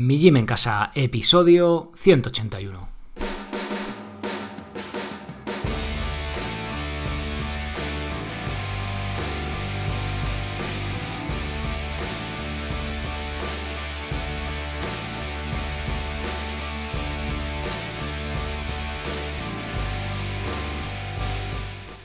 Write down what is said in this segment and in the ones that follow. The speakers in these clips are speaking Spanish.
Mi Gym en Casa, episodio 181.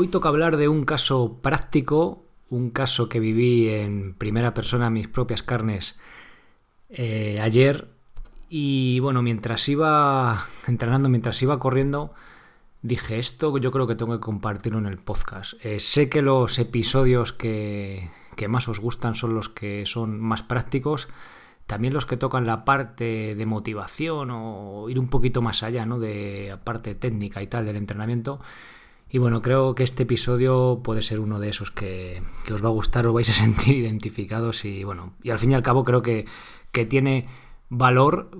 Hoy toca hablar de un caso práctico, un caso que viví en primera persona, mis propias carnes, eh, ayer. Y bueno, mientras iba entrenando, mientras iba corriendo, dije, esto yo creo que tengo que compartirlo en el podcast. Eh, sé que los episodios que, que más os gustan son los que son más prácticos, también los que tocan la parte de motivación o ir un poquito más allá, ¿no? De la parte técnica y tal del entrenamiento. Y bueno, creo que este episodio puede ser uno de esos que, os va a gustar, os vais a sentir identificados y bueno, y al fin y al cabo creo que, que tiene valor,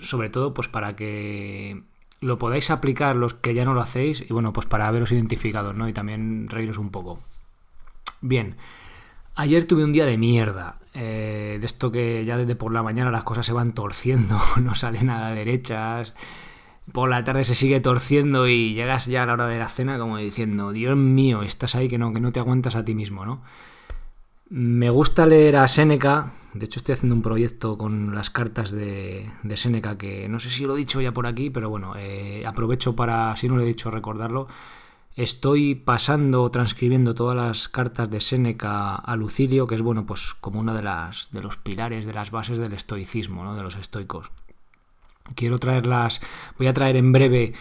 sobre todo pues para que lo podáis aplicar los que ya no lo hacéis y bueno, pues para veros identificados, ¿no? Y también reíros un poco. Bien, ayer tuve un día de mierda. Eh, de esto que ya desde por la mañana las cosas se van torciendo, no salen a derechas por la tarde se sigue torciendo y llegas ya a la hora de la cena como diciendo, Dios mío, estás ahí que no, que no te aguantas a ti mismo, ¿no? Me gusta leer a Seneca, de hecho estoy haciendo un proyecto con las cartas de, de Seneca que no sé si lo he dicho ya por aquí, pero bueno, eh, aprovecho para, si no lo he dicho, recordarlo. Estoy pasando, transcribiendo todas las cartas de Séneca a Lucilio, que es bueno, pues como una de las de los pilares, de las bases del estoicismo, ¿no? de los estoicos. Quiero traerlas, voy a traer en breve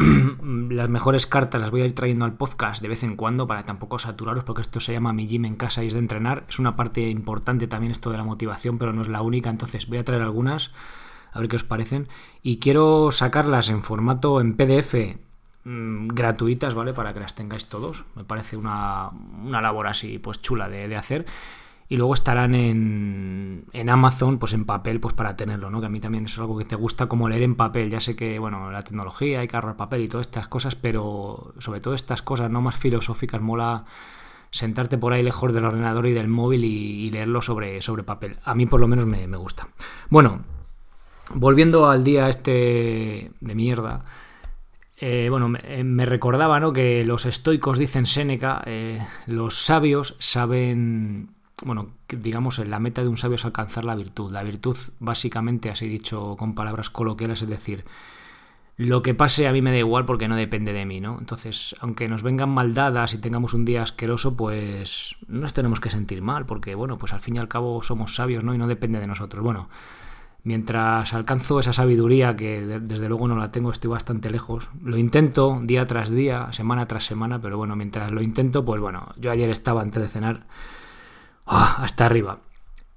las mejores cartas, las voy a ir trayendo al podcast de vez en cuando para tampoco saturaros, porque esto se llama mi gym en casa y es de entrenar. Es una parte importante también esto de la motivación, pero no es la única. Entonces voy a traer algunas, a ver qué os parecen. Y quiero sacarlas en formato en PDF mm, gratuitas, ¿vale? Para que las tengáis todos. Me parece una, labor así, pues chula de, de hacer y luego estarán en, en, Amazon, pues en papel, pues para tenerlo, ¿no? Que a mí también es algo que te gusta como leer en papel. Ya sé que, bueno, la tecnología, hay que ahorrar papel y todas estas cosas, pero sobre todo estas cosas no más filosóficas, mola sentarte por ahí lejos del ordenador y del móvil y, leerlo sobre, sobre papel. A mí por lo menos me, gusta. Bueno, volviendo al día este de mierda. Eh, bueno, me, recordaba ¿no? que los estoicos dicen Séneca, eh, los sabios saben bueno, digamos, la meta de un sabio es alcanzar la virtud. La virtud, básicamente, así dicho con palabras coloquiales, es decir, lo que pase a mí me da igual porque no depende de mí, ¿no? Entonces, aunque nos vengan maldadas y tengamos un día asqueroso, pues no nos tenemos que sentir mal, porque, bueno, pues al fin y al cabo somos sabios, ¿no? Y no depende de nosotros. Bueno, mientras alcanzo esa sabiduría, que desde luego no la tengo, estoy bastante lejos, lo intento día tras día, semana tras semana, pero bueno, mientras lo intento, pues bueno, yo ayer estaba antes de cenar Ah, hasta arriba.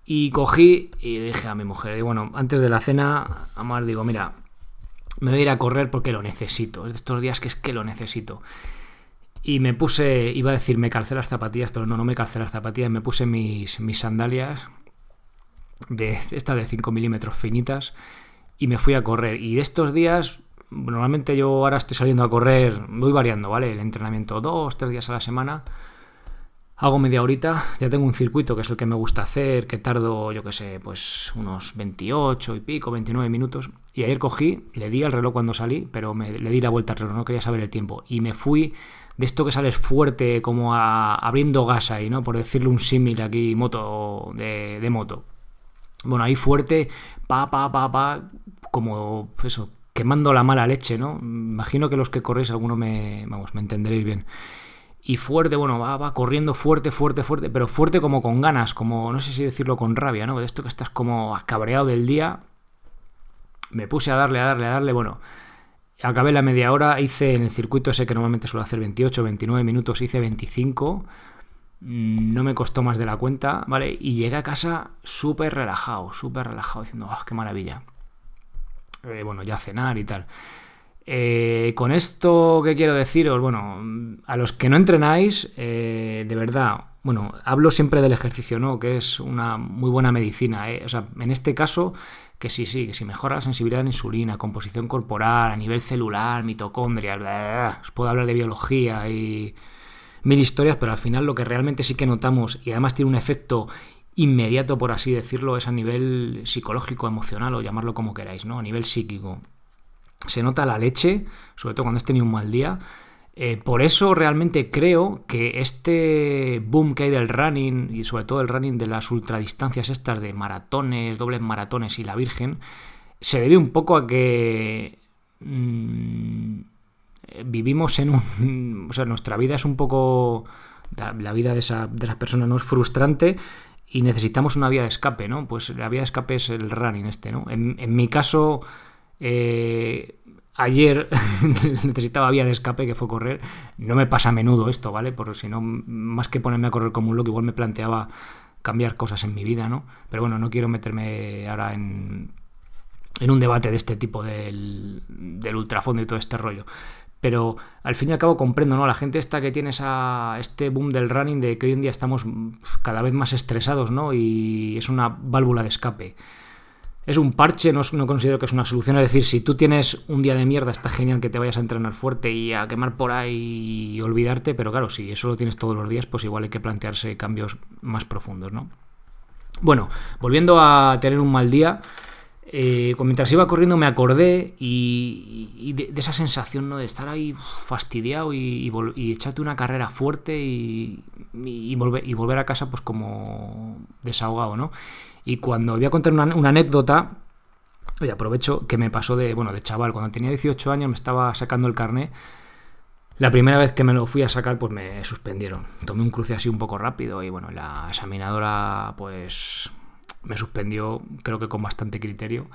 Y cogí y dije a mi mujer, y bueno, antes de la cena, Amar, digo, mira, me voy a ir a correr porque lo necesito. Estos días que es que lo necesito. Y me puse, iba a decir, me calcé las zapatillas, pero no, no me calcé las zapatillas, me puse mis, mis sandalias, de esta de 5 milímetros finitas, y me fui a correr. Y de estos días, normalmente yo ahora estoy saliendo a correr, voy variando, ¿vale? El entrenamiento dos, tres días a la semana Hago media horita, ya tengo un circuito que es el que me gusta hacer, que tardo, yo qué sé, pues unos 28 y pico, 29 minutos. Y ayer cogí, le di al reloj cuando salí, pero le di la vuelta al reloj, no quería saber el tiempo. Y me fui de esto que sales fuerte, como abriendo gas ahí, ¿no? Por decirle un símil aquí, moto de, de moto. Bueno, ahí fuerte, pa, pa, pa, pa, como eso, quemando la mala leche, ¿no? Imagino que los que corréis, alguno me, vamos, me entenderéis bien. Y fuerte, bueno, va, va corriendo fuerte, fuerte, fuerte, pero fuerte como con ganas, como, no sé si decirlo con rabia, ¿no? De esto que estás como cabreado del día. Me puse a darle, a darle, a darle, bueno, acabé la media hora, hice en el circuito ese que normalmente suelo hacer 28, 29 minutos, hice 25 mm, no me costó más de la cuenta, ¿vale? Y llegué a casa súper relajado, súper relajado, diciendo, ¡ah, qué maravilla! Eh, bueno, ya cenar y tal. Eh, con esto, ¿qué quiero deciros? Bueno, a los que no entrenáis, eh, de verdad, bueno, hablo siempre del ejercicio, ¿no? Que es una muy buena medicina. O sea, en este caso, que sí, sí, que si mejora la sensibilidad a la insulina, composición corporal, a nivel celular, mitocondria, os puedo hablar de biología y mil historias, pero al final lo que realmente sí que notamos, y además tiene un efecto inmediato, por así decirlo, es a nivel psicológico, emocional o llamarlo como queráis, ¿no? A nivel psíquico. Se nota la leche, sobre todo cuando has tenido un mal día. Eh, por eso realmente creo que este boom que hay del running y sobre todo el running de las ultradistancias estas de maratones, dobles maratones y la Virgen, se debe un poco a que mm, vivimos en un... O sea, nuestra vida es un poco... La vida de, esa, de esas personas no es frustrante y necesitamos una vía de escape, ¿no? Pues la vía de escape es el running este, ¿no? En, mi caso, eh, ayer necesitaba vía de escape, que fue correr. No me pasa a menudo esto, ¿vale? Porque si no, más que ponerme a correr como un loco, igual me planteaba cambiar cosas en mi vida, ¿no? Pero bueno, no quiero meterme ahora en, en un debate de este tipo del, del ultrafondo y todo este rollo pero al fin y al cabo comprendo, ¿no? La gente esta que tiene esa, este boom del running de que hoy en día estamos cada vez más estresados, ¿no? Y es una válvula de escape. Es un parche, no, considero que es una solución. Es decir, si tú tienes un día de mierda, está genial que te vayas a entrenar fuerte y a quemar por ahí y olvidarte, pero claro, si eso lo tienes todos los días, pues igual hay que plantearse cambios más profundos, ¿no? Bueno, volviendo a tener un mal día, eh, mientras iba corriendo me acordé y, de, esa sensación ¿no? de estar ahí fastidiado y, echarte una carrera fuerte y, volver, y volver a casa pues como desahogado, ¿no? Y cuando voy a contar una, anécdota, oye, aprovecho que me pasó de, bueno, de chaval, cuando tenía 18 años me estaba sacando el carnet. La primera vez que me lo fui a sacar, pues me suspendieron. Tomé un cruce así un poco rápido y bueno, la examinadora, pues me suspendió, creo que con bastante criterio.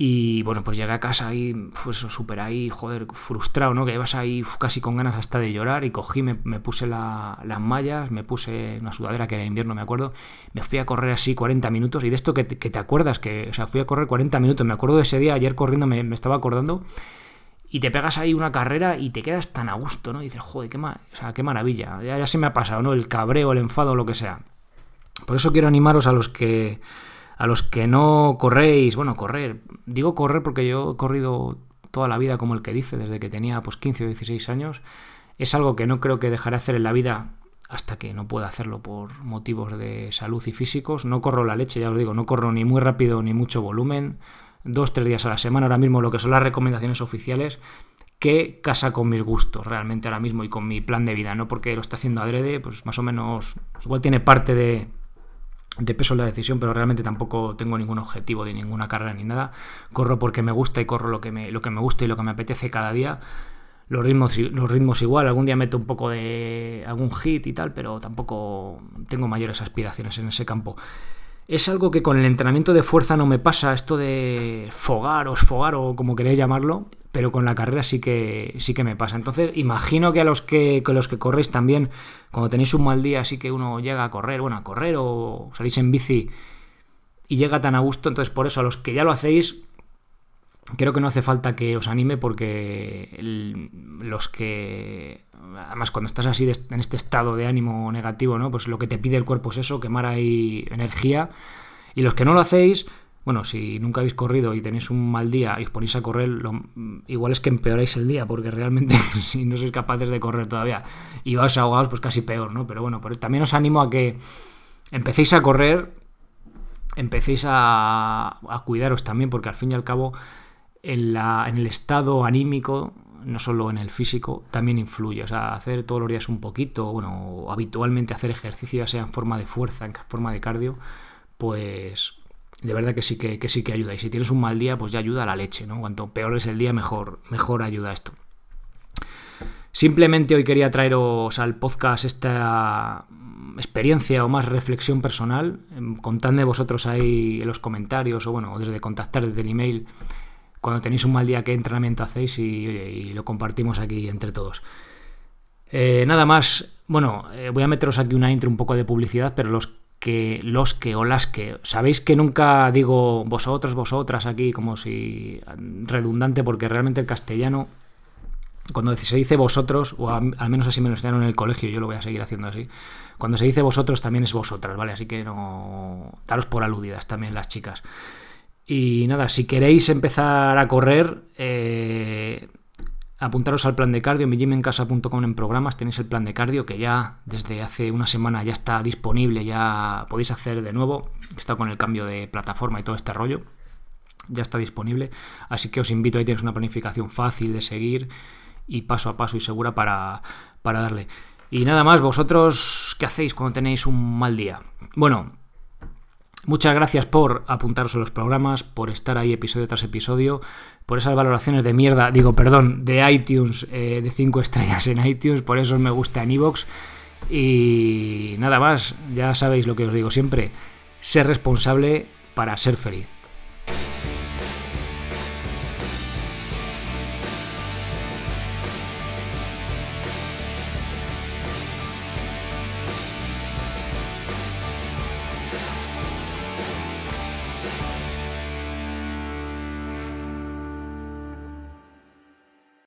Y bueno, pues llegué a casa ahí, pues súper ahí, joder, frustrado, ¿no? Que ibas ahí casi con ganas hasta de llorar y cogí, me, puse las mallas, me puse una sudadera que era invierno, me acuerdo, me fui a correr así 40 minutos y de esto que, te acuerdas, que, o sea, fui a correr 40 minutos, me acuerdo de ese día, ayer corriendo me, estaba acordando y te pegas ahí una carrera y te quedas tan a gusto, ¿no? Dices, joder, qué, o sea, qué maravilla, ya, ya se me ha pasado, ¿no? El cabreo, el enfado, lo que sea. Por eso quiero animaros a los que a los que no corréis, bueno, correr, digo correr porque yo he corrido toda la vida como el que dice, desde que tenía pues 15 o 16 años, es algo que no creo que dejaré hacer en la vida hasta que no pueda hacerlo por motivos de salud y físicos. No corro la leche, ya os digo, no corro ni muy rápido ni mucho volumen, dos, tres días a la semana, ahora mismo lo que son las recomendaciones oficiales, que casa con mis gustos realmente ahora mismo y con mi plan de vida, no porque lo está haciendo adrede, pues más o menos, igual tiene parte de, de peso en la decisión, pero realmente tampoco tengo ningún objetivo de ninguna carrera ni nada. Corro porque me gusta y corro lo que me, lo que me gusta y lo que me apetece cada día. Los ritmos, los ritmos igual, algún día meto un poco de algún hit y tal, pero tampoco tengo mayores aspiraciones en ese campo. Es algo que con el entrenamiento de fuerza no me pasa, esto de fogar o esfogar o como queréis llamarlo, pero con la carrera sí que, sí que me pasa. Entonces, imagino que a los que, los que corréis también, cuando tenéis un mal día, sí que uno llega a correr, bueno, a correr o salís en bici y llega tan a gusto. Entonces, por eso, a los que ya lo hacéis, creo que no hace falta que os anime porque los que además cuando estás así en este estado de ánimo negativo no pues lo que te pide el cuerpo es eso quemar ahí energía y los que no lo hacéis bueno, si nunca habéis corrido y tenéis un mal día y os ponéis a correr, lo, igual es que empeoráis el día, porque realmente si no sois capaces de correr todavía y vais ahogados, pues casi peor, ¿no? Pero bueno, también os animo a que empecéis a correr, empecéis a, cuidaros también, porque al fin y al cabo en, la, en el estado anímico no solo en el físico, también influye. O sea, hacer todos los días un poquito, bueno, habitualmente hacer ejercicio, ya sea en forma de fuerza, en forma de cardio, pues de verdad que sí que, sí que ayuda. Y si tienes un mal día, pues ya ayuda a la leche, ¿no? Cuanto peor es el día, mejor, mejor ayuda esto. Simplemente hoy quería traeros al podcast esta experiencia o más reflexión personal. Em, contadme vosotros ahí en los comentarios o bueno, desde contactar desde el email cuando tenéis un mal día qué entrenamiento hacéis y, lo compartimos aquí entre todos. Eh, nada más, bueno, eh, voy a meteros aquí una intro un poco de publicidad, pero los que, los que o las que, sabéis que nunca digo vosotros, vosotras aquí como si redundante, porque realmente el castellano cuando se dice vosotros, o al menos así me lo enseñaron en el colegio, yo lo voy a seguir haciendo así. Cuando se dice vosotros también es vosotras, ¿vale? Así que no. Daros por aludidas también las chicas. Y nada, si queréis empezar a correr, eh, apuntaros al plan de cardio, en casa.com en programas tenéis el plan de cardio que ya desde hace una semana ya está disponible, ya podéis hacer de nuevo. Está con el cambio de plataforma y todo este rollo. Ya está disponible. Así que os invito, ahí tienes una planificación fácil de seguir y paso a paso y segura para, darle. Y nada más, vosotros, ¿qué hacéis cuando tenéis un mal día? Bueno, Muchas gracias por apuntaros a los programas, por estar ahí episodio tras episodio, por esas valoraciones de mierda, digo, perdón, de iTunes, eh, de 5 estrellas en iTunes, por eso me gusta en iVoox. Y nada más, ya sabéis lo que os digo siempre, ser responsable para ser feliz.